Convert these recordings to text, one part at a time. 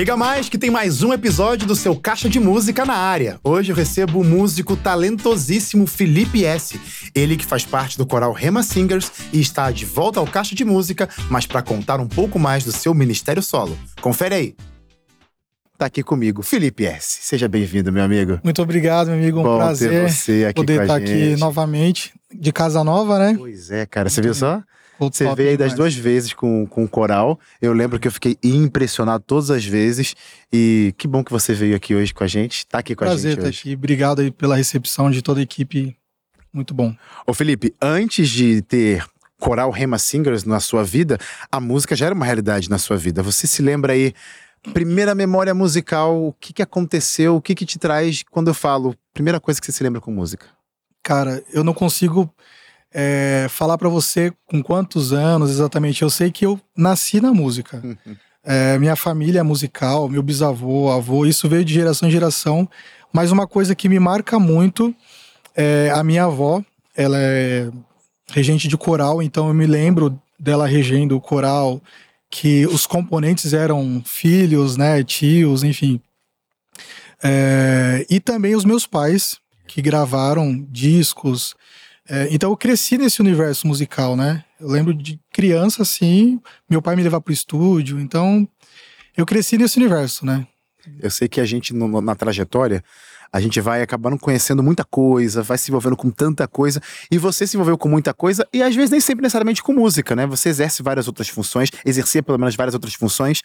Chega mais que tem mais um episódio do seu Caixa de Música na área. Hoje eu recebo o músico talentosíssimo Felipe S. Ele que faz parte do coral Rema Singers e está de volta ao Caixa de Música, mas para contar um pouco mais do seu ministério solo. Confere aí. Tá aqui comigo, Felipe S. Seja bem-vindo, meu amigo. Muito obrigado, meu amigo. Um Bom prazer ter você aqui poder com a estar aqui gente. novamente, de casa nova, né? Pois é, cara. Você viu só? Você veio aí das duas vezes com, com o coral. Eu lembro que eu fiquei impressionado todas as vezes. E que bom que você veio aqui hoje com a gente. Tá aqui com a Prazer gente estar hoje. aqui. Obrigado aí pela recepção de toda a equipe. Muito bom. Ô Felipe, antes de ter coral Rema Singers na sua vida, a música já era uma realidade na sua vida. Você se lembra aí, primeira memória musical, o que, que aconteceu, o que, que te traz quando eu falo, primeira coisa que você se lembra com música? Cara, eu não consigo é, falar pra você com quantos anos exatamente. Eu sei que eu nasci na música. É, minha família é musical, meu bisavô, avô, isso veio de geração em geração. Mas uma coisa que me marca muito é a minha avó. Ela é regente de coral, então eu me lembro dela regendo o coral, que os componentes eram filhos, né, tios, enfim. É, e também os meus pais, que gravaram discos. É, então eu cresci nesse universo musical, né? Eu lembro de criança, assim, meu pai me levava pro estúdio, então eu cresci nesse universo, né? Eu sei que a gente, no- na trajetória, a gente vai acabando conhecendo muita coisa, vai se envolvendo com tanta coisa, e você se envolveu com muita coisa, e às vezes nem sempre necessariamente com música, né? Você exerce várias outras funções, exercia pelo menos várias outras funções,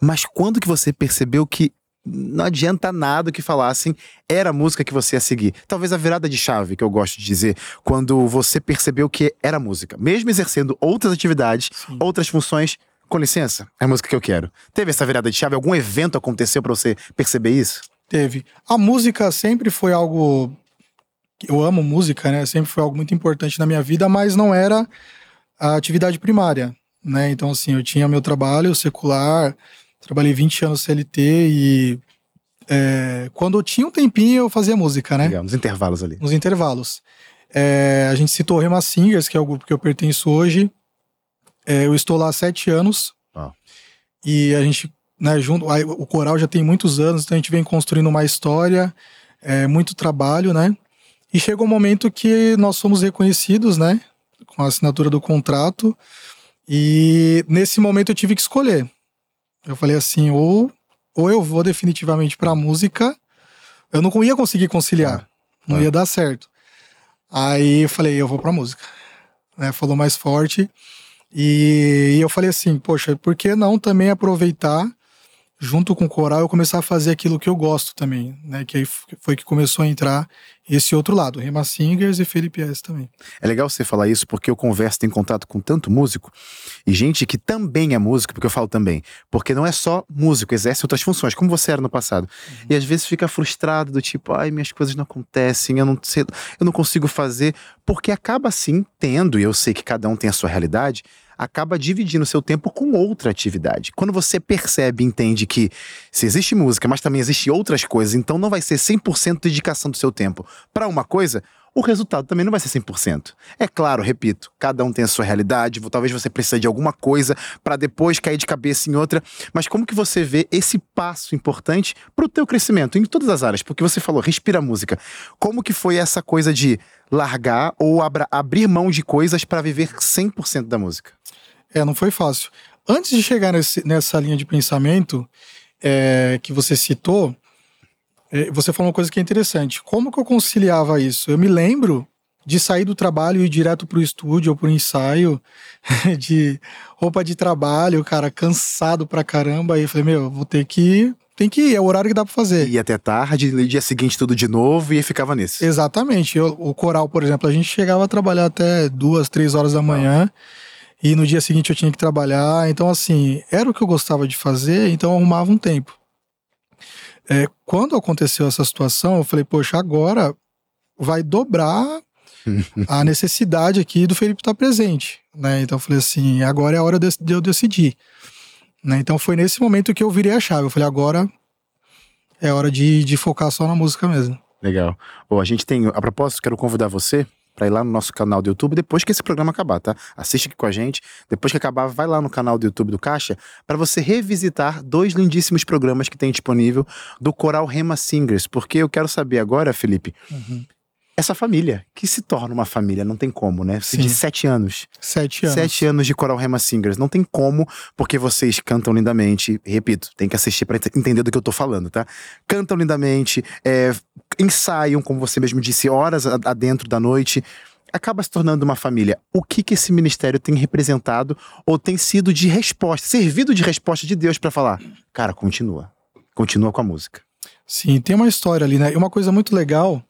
mas quando que você percebeu que não adianta nada que falassem, era a música que você ia seguir? Talvez a virada de chave, que eu gosto de dizer, quando você percebeu que era música, mesmo exercendo outras atividades, Sim. outras funções, com licença, é a música que eu quero. Teve essa virada de chave? Algum evento aconteceu pra você perceber isso? Teve. A música sempre foi algo. Eu amo música, né? Sempre foi algo muito importante na minha vida, mas não era a atividade primária, né? Então, assim, eu tinha meu trabalho secular, trabalhei 20 anos CLT e. é, quando eu tinha um tempinho, eu fazia música, né? Legal, nos intervalos ali. nos intervalos. É, a gente citou o Rema Singers, que é o grupo que eu pertenço hoje. É, eu estou lá há sete anos. Ah. E a gente, né, junto, aí o coral já tem muitos anos, então a gente vem construindo uma história, é, muito trabalho, né? E chegou um momento que nós fomos reconhecidos, né? Com a assinatura do contrato. E nesse momento eu tive que escolher. Eu falei assim, ou, ou eu vou definitivamente pra música, eu não ia conseguir conciliar. Não Ah. ia dar certo. Aí eu falei, eu vou pra música. Né, falou mais forte. E, e eu falei assim, poxa, por que não também aproveitar, junto com o coral, eu começar a fazer aquilo que eu gosto também, né? Que aí foi que começou a entrar esse outro lado, Rema Singers e Felipe S também. É legal você falar isso porque eu converso, tenho contato com tanto músico e gente que também é músico, porque eu falo também, porque não é só músico, exerce outras funções, como você era no passado. E às vezes fica frustrado do tipo, ai, minhas coisas não acontecem, eu não sei, eu não consigo fazer, porque acaba assim tendo, e eu sei que cada um tem a sua realidade, acaba dividindo seu tempo com outra atividade. Quando você percebe entende que se existe música, mas também existe outras coisas, então não vai ser 100% dedicação do seu tempo para uma coisa, o resultado também não vai ser 100%. É claro, repito, cada um tem a sua realidade, talvez você precise de alguma coisa para depois cair de cabeça em outra, mas como que você vê esse passo importante para o teu crescimento em todas as áreas? Porque você falou, respira música. Como que foi essa coisa de largar ou abrir mão de coisas para viver 100% da música? É, não foi fácil. Antes de chegar nesse- nessa linha de pensamento é, que você citou, você falou uma coisa que é interessante. Como que eu conciliava isso? Eu me lembro de sair do trabalho e ir direto pro estúdio ou pro ensaio, de roupa de trabalho, cara, cansado pra caramba. Aí eu falei, meu, vou ter que. Tem que ir, é o horário que dá pra fazer. Ia até tarde, no dia seguinte tudo de novo e ficava nisso. Exatamente. Eu- o coral, por exemplo, a gente chegava a trabalhar até duas, três horas da manhã. E no dia seguinte eu tinha que trabalhar. Então, assim, era o que eu gostava de fazer, então eu arrumava um tempo. É, quando aconteceu essa situação, eu falei, poxa, agora vai dobrar a necessidade aqui do Felipe estar presente. Né? Então eu falei assim, agora é a hora de de eu decidir. Né? Então foi nesse momento que eu virei a chave. Eu falei, agora é hora de, de focar só na música mesmo. Legal. Bom, a gente tem. A propósito, quero convidar você para ir lá no nosso canal do YouTube depois que esse programa acabar, tá? Assiste aqui com a gente. Depois que acabar, vai lá no canal do YouTube do Caixa para você revisitar dois lindíssimos programas que tem disponível do Coral Rema Singers, porque eu quero saber agora, Felipe, Uhum. essa família que se torna uma família, não tem como, né? Sim. De sete anos. Sete anos. Sete anos de Coral Rema Singers. Não tem como, porque vocês cantam lindamente. Repito, tem que assistir pra entender do que eu tô falando, tá? Cantam lindamente, é, ensaiam, como você mesmo disse, horas adentro da noite. Acaba se tornando uma família. O que que esse ministério tem representado ou tem sido de resposta, servido de resposta de Deus pra falar? Cara, continua. Continua com a música. Sim, tem uma história ali, né? E uma coisa muito legal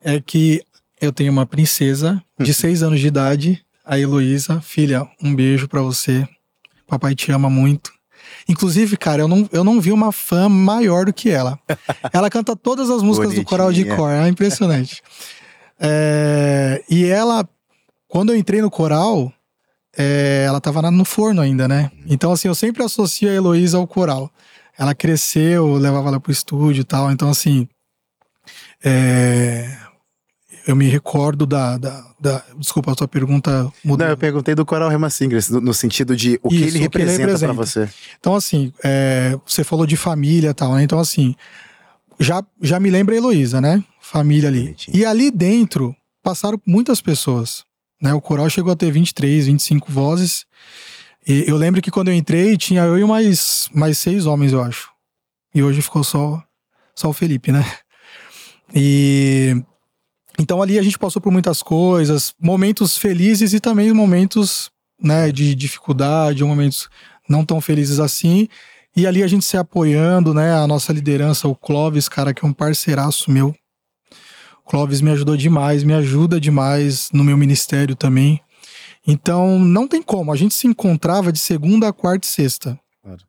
é que eu tenho uma princesa de seis anos de idade, a Heloísa. Filha, um beijo pra você. Papai te ama muito. Inclusive, cara, eu não, eu não vi uma fã maior do que ela. Ela canta todas as músicas do coral de cor, é impressionante. É, e ela, quando eu entrei no coral, é, ela tava no forno ainda, né? Então, assim, eu sempre associo a Heloísa ao coral. Ela cresceu, eu levava ela pro estúdio e tal. Então, assim, é, eu me recordo da, da, da- Desculpa, a sua pergunta mudou. Não, eu perguntei do Coral Rema Singers, no, no sentido de o que Isso, ele o que ele representa pra representa. você. Então, assim, é, você falou de família e tal, né? Então, assim, já, já me lembra a Heloísa, né? Família ali. Bonitinho. E ali dentro passaram muitas pessoas. Né? O coral chegou a ter 23, 25 vozes. E eu lembro que quando eu entrei, tinha eu e mais, mais seis homens, eu acho. E hoje ficou só, só o Felipe, né? E. Então ali a gente passou por muitas coisas, momentos felizes e também momentos né, de dificuldade, momentos não tão felizes assim. E ali a gente se apoiando, né? A nossa liderança, o Clóvis, cara, que é um parceiraço meu. O Clóvis me ajudou demais, me ajuda demais no meu ministério também. Então, não tem como. A gente se encontrava de segunda a quarta e sexta. Claro.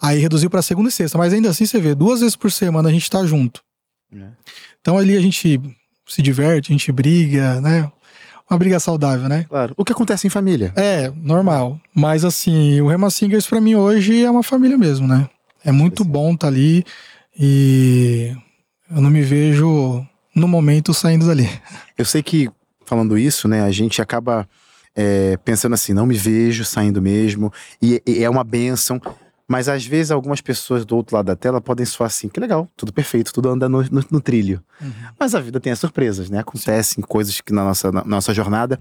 Aí reduziu para segunda e sexta, mas ainda assim você vê, duas vezes por semana a gente tá junto. É. Então ali a gente se diverte, a gente briga, né? Uma briga saudável, né? Claro. O que acontece em família? É, normal. Mas assim, o Rema Singers pra mim hoje é uma família mesmo, né? É muito bom estar ali e eu não me vejo no momento saindo dali. Eu sei que, falando isso, né, a gente acaba é, pensando assim, não me vejo saindo mesmo, e, e é uma benção. Mas às vezes algumas pessoas do outro lado da tela podem soar assim, que legal, tudo perfeito, tudo anda no, no- no trilho. Mas a vida tem as surpresas, né? Acontecem coisas que na nossa, na nossa jornada.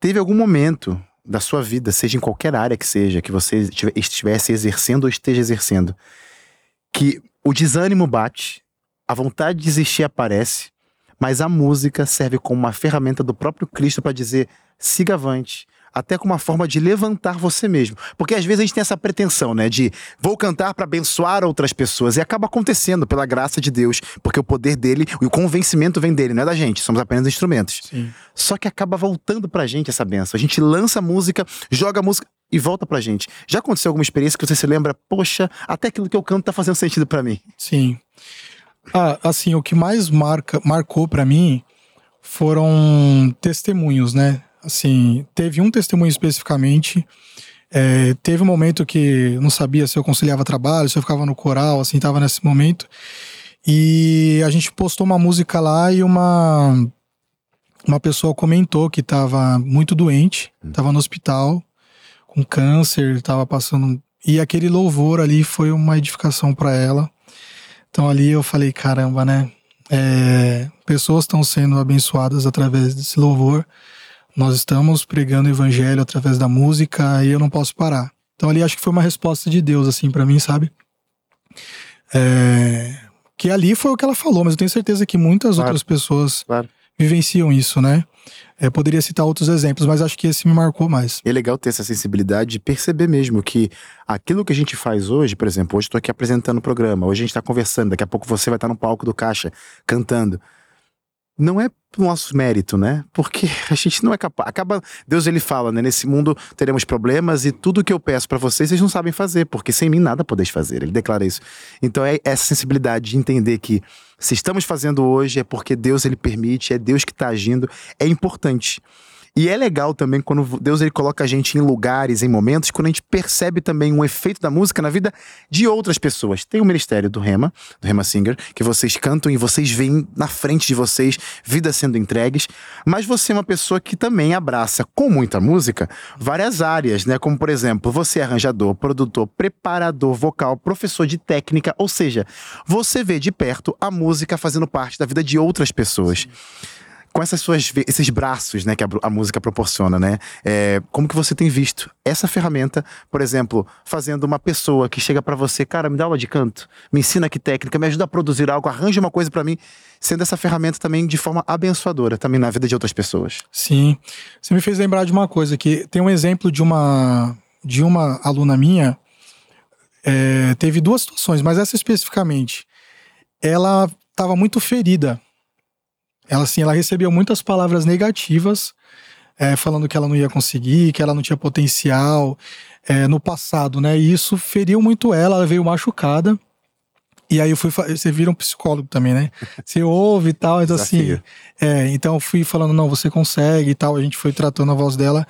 Teve algum momento da sua vida, seja em qualquer área que seja, que você estive- estivesse exercendo ou esteja exercendo, que o desânimo bate, a vontade de desistir aparece, mas a música serve como uma ferramenta do próprio Cristo para dizer siga avante. Até como uma forma de levantar você mesmo. Porque às vezes a gente tem essa pretensão, né? De vou cantar para abençoar outras pessoas. E acaba acontecendo pela graça de Deus. Porque o poder dele e o convencimento vem dele, não é da gente. Somos apenas instrumentos. Sim. Só que acaba voltando pra gente essa benção. A gente lança a música, joga a música e volta pra gente. Já aconteceu alguma experiência que você se lembra, poxa, até aquilo que eu canto tá fazendo sentido pra mim? Sim. Ah, assim, o que mais marca, marcou pra mim foram testemunhos, né? Assim, teve um testemunho especificamente. é, teve um momento que não sabia se eu conciliava trabalho, se eu ficava no coral, assim, tava nesse momento. E a gente postou uma música lá e uma uma pessoa comentou que tava muito doente, tava no hospital com câncer, tava passando e aquele louvor ali foi uma edificação para ela. Então ali eu falei, caramba, né? É, pessoas estão sendo abençoadas através desse louvor. Nós estamos pregando o evangelho através da música e eu não posso parar. Então ali acho que foi uma resposta de Deus, assim, para mim, sabe? É, que ali foi o que ela falou, mas eu tenho certeza que muitas Claro. outras pessoas Claro. vivenciam isso, né? É, poderia citar outros exemplos, mas acho que esse me marcou mais. É legal ter essa sensibilidade de perceber mesmo que aquilo que a gente faz hoje, por exemplo, hoje estou aqui apresentando o programa, hoje a gente está conversando, daqui a pouco você vai estar no palco do Caixa cantando. Não é nosso mérito, né? Porque a gente não é capaz. Acaba. Deus ele fala, né? Nesse mundo teremos problemas e tudo que eu peço para vocês, vocês não sabem fazer, porque sem mim nada podeis fazer. Ele declara isso. Então é essa sensibilidade de entender que se estamos fazendo hoje é porque Deus ele permite, é Deus que está agindo, é importante. E é legal também quando Deus ele coloca a gente em lugares, em momentos, quando a gente percebe também um efeito da música na vida de outras pessoas. Tem o ministério do Rema, do Rema Singer, que vocês cantam e vocês veem na frente de vocês vidas sendo entregues, mas você é uma pessoa que também abraça com muita música várias áreas, né? Como por exemplo, você é arranjador, produtor, preparador vocal, professor de técnica, ou seja, você vê de perto a música fazendo parte da vida de outras pessoas. Sim com essas suas, esses braços, né, que a, a música proporciona, né? É, como que você tem visto essa ferramenta, por exemplo, fazendo uma pessoa que chega para você, cara, me dá aula de canto, me ensina que técnica, me ajuda a produzir algo, arranja uma coisa para mim, sendo essa ferramenta também de forma abençoadora também na vida de outras pessoas. Sim, você me fez lembrar de uma coisa que tem um exemplo de uma de uma aluna minha, é, teve duas situações, mas essa especificamente, ela estava muito ferida ela, assim, ela recebeu muitas palavras negativas, é, falando que ela não ia conseguir, que ela não tinha potencial é, no passado, né? E isso feriu muito ela, ela veio machucada. E aí eu fui, você vira um psicólogo também, né? Você ouve e tal, então assim, Desafio. assim, é, então eu fui falando, não, você consegue e tal, a gente foi tratando a voz dela.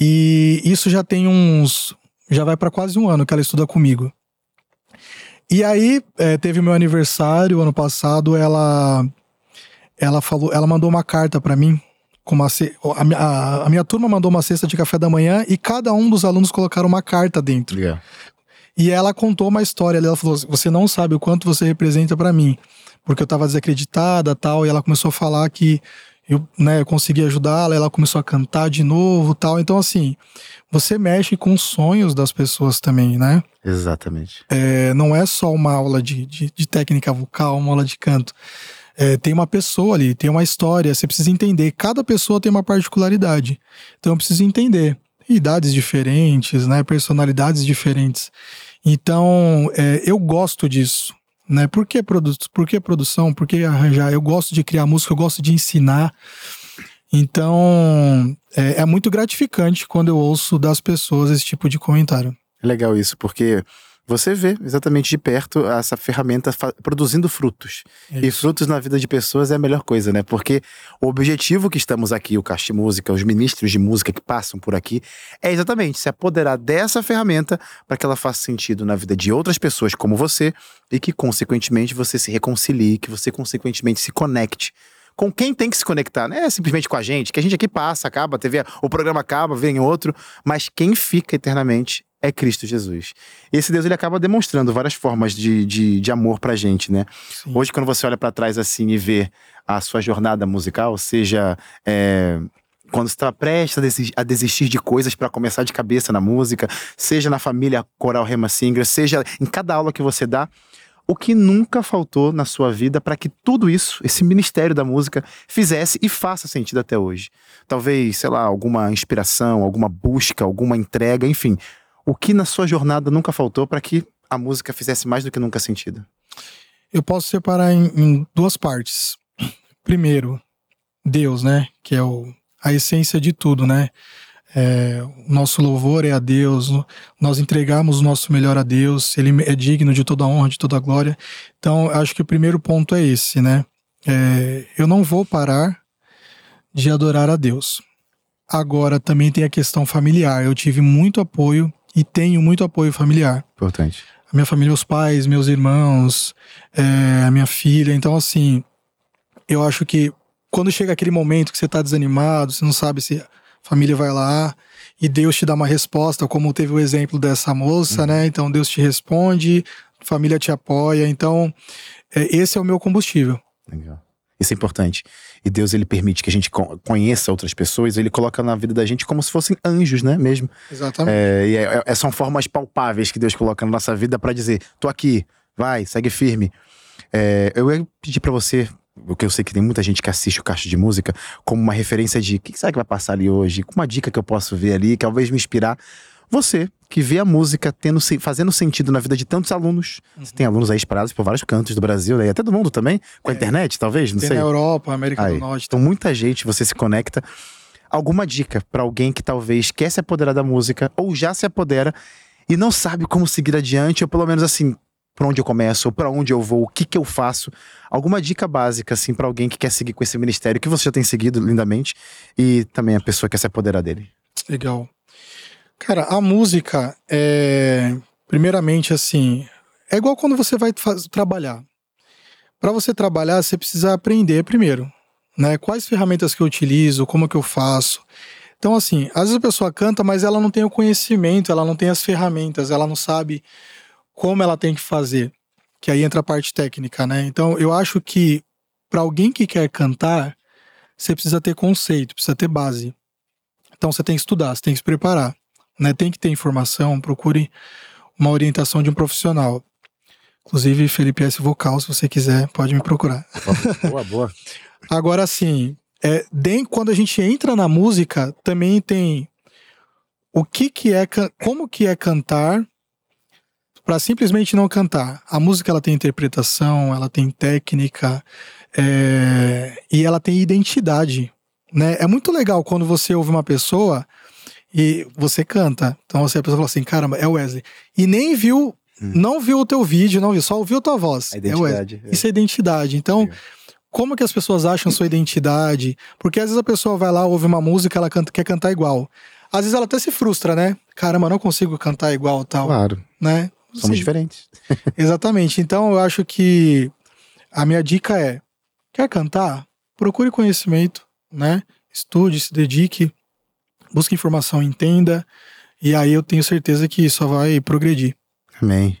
E isso já tem uns, já vai para quase um ano que ela estuda comigo. E aí, é, teve meu aniversário ano passado, ela ela falou, ela mandou uma carta para mim com uma a, a, a, minha turma mandou uma cesta de café da manhã e cada um dos alunos colocaram uma carta dentro. Yeah. E ela contou uma história, ela falou: "Você não sabe o quanto você representa para mim, porque eu tava desacreditada, tal", e ela começou a falar que eu, né, eu consegui ajudá-la, ela começou a cantar de novo, tal. Então assim, você mexe com os sonhos das pessoas também, né? Exatamente. É, não é só uma aula de, de, de técnica vocal, uma aula de canto é, tem uma pessoa ali, tem uma história, você precisa entender. Cada pessoa tem uma particularidade. Então eu preciso entender. Idades diferentes, né? Personalidades diferentes. Então, é, eu gosto disso. Né? Por, que produ por que produção? Por que arranjar? Eu gosto de criar música, eu gosto de ensinar. Então, é, é muito gratificante quando eu ouço das pessoas esse tipo de comentário. É legal isso, porque você vê exatamente de perto essa ferramenta produzindo frutos. Isso. E frutos na vida de pessoas é a melhor coisa, né? Porque o objetivo que estamos aqui, o Caixa Música, os ministros de música que passam por aqui, é exatamente se apoderar dessa ferramenta para que ela faça sentido na vida de outras pessoas como você e que, consequentemente, você se reconcilie, que você, consequentemente, se conecte com quem tem que se conectar, não é simplesmente com a gente, que a gente aqui passa, acaba, a TV, o programa acaba, vem outro, mas quem fica eternamente é Cristo Jesus. Esse Deus ele acaba demonstrando várias formas de, de, de amor pra gente, né? Sim. Hoje, quando você olha para trás assim e vê a sua jornada musical, seja é, quando você está prestes a desistir de coisas para começar de cabeça na música, seja na família Coral Rema Singer, seja em cada aula que você dá, o que nunca faltou na sua vida para que tudo isso, esse ministério da música, fizesse e faça sentido até hoje. Talvez, sei lá, alguma inspiração, alguma busca, alguma entrega, enfim o que na sua jornada nunca faltou para que a música fizesse mais do que nunca sentido? Eu posso separar em, em duas partes. Primeiro, Deus, né? Que é o, a essência de tudo, né? É, nosso louvor é a Deus, nós entregamos o nosso melhor a Deus, Ele é digno de toda a honra, de toda a glória. Então, acho que o primeiro ponto é esse, né? É, eu não vou parar de adorar a Deus. Agora, também tem a questão familiar. Eu tive muito apoio e tenho muito apoio familiar. Importante. A minha família, meus pais, meus irmãos, é, a minha filha. Então, assim, eu acho que quando chega aquele momento que você tá desanimado, você não sabe se a família vai lá e Deus te dá uma resposta, como teve o exemplo dessa moça, uhum. né? Então, Deus te responde, família te apoia. Então, é, esse é o meu combustível. Legal. Isso é importante. E Deus ele permite que a gente conheça outras pessoas, ele coloca na vida da gente como se fossem anjos, né? Mesmo. Exatamente. É, e é, é, são formas palpáveis que Deus coloca na nossa vida para dizer: tô aqui, vai, segue firme. É, eu ia pedir para você, porque eu sei que tem muita gente que assiste o Caixa de Música, como uma referência de o que será que vai passar ali hoje, com uma dica que eu posso ver ali, que talvez me inspirar. Você, que vê a música tendo, fazendo sentido na vida de tantos alunos. Uhum. Você tem alunos aí espalhados por vários cantos do Brasil, né? e até do mundo também, com a é. internet, talvez, não tem sei. na Europa, América aí. do Norte. Então, muita gente, você se conecta. Alguma dica para alguém que talvez quer se apoderar da música ou já se apodera e não sabe como seguir adiante, ou pelo menos assim, por onde eu começo, para onde eu vou, o que que eu faço. Alguma dica básica, assim, para alguém que quer seguir com esse ministério, que você já tem seguido lindamente, e também a pessoa quer se apoderar dele. Legal. Cara, a música é. Primeiramente, assim. É igual quando você vai trabalhar. Para você trabalhar, você precisa aprender primeiro. Né? Quais ferramentas que eu utilizo, como que eu faço. Então, assim, às vezes a pessoa canta, mas ela não tem o conhecimento, ela não tem as ferramentas, ela não sabe como ela tem que fazer. Que aí entra a parte técnica, né? Então, eu acho que para alguém que quer cantar, você precisa ter conceito, precisa ter base. Então, você tem que estudar, você tem que se preparar, né? Tem que ter informação, procure uma orientação de um profissional. Inclusive, Felipe S. Vocal, se você quiser, pode me procurar. Boa, boa. Agora, sim, é, quando a gente entra na música, também tem o que que é, como que é cantar para simplesmente não cantar. A música ela tem interpretação, ela tem técnica é, e ela tem identidade. Né? É muito legal quando você ouve uma pessoa e você canta. Então você a pessoa fala assim, caramba, é Wesley. E nem viu, hum. não viu o teu vídeo, não viu, só ouviu a tua voz. A identidade. É Isso é identidade. Então, como que as pessoas acham sua identidade? Porque às vezes a pessoa vai lá, ouve uma música, ela canta, quer cantar igual. Às vezes ela até se frustra, né? Caramba, não consigo cantar igual tal. Claro. Né? Somos Sim. diferentes. Exatamente. Então eu acho que a minha dica é: quer cantar? Procure conhecimento, né? Estude, se dedique, busque informação, entenda. E aí eu tenho certeza que só vai progredir. Amém.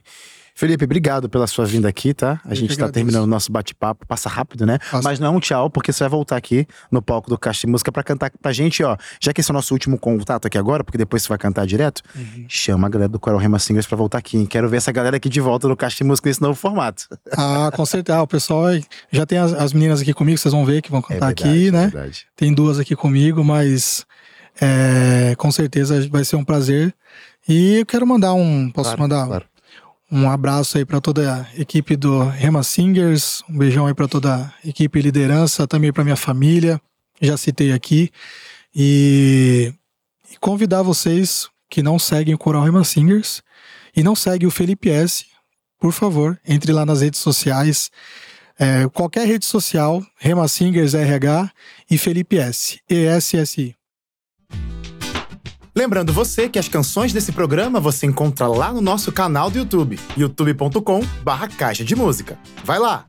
Felipe, obrigado pela sua vinda aqui, tá? A Eu gente está terminando o nosso bate-papo, passa rápido, né? Passa. Mas não é um tchau, porque você vai voltar aqui no palco do Caixa de Música para cantar pra gente, ó. Já que esse é o nosso último contato aqui agora, porque depois você vai cantar direto, uhum. chama a galera do Coral Rema Singers pra voltar aqui. Hein? Quero ver essa galera aqui de volta no Caixa de Música nesse novo formato. Ah, com certeza. Ah, o pessoal já tem as, as, meninas aqui comigo, vocês vão ver que vão cantar é verdade, aqui, né? Verdade. Tem duas aqui comigo, mas é, com certeza vai ser um prazer. E eu quero mandar um. Posso claro, mandar? Claro. Um abraço aí para toda a equipe do Rema Singers, um beijão aí para toda a equipe liderança, também para minha família, já citei aqui. E, e, convidar vocês que não seguem o Coral Rema Singers e não seguem o Felipe S, por favor, entre lá nas redes sociais. É, qualquer rede social, Rema Singers RH e Felipe S, ESSI. Lembrando você que as canções desse programa você encontra lá no nosso canal do YouTube, youtube.com/barra Caixa de Música. Vai lá!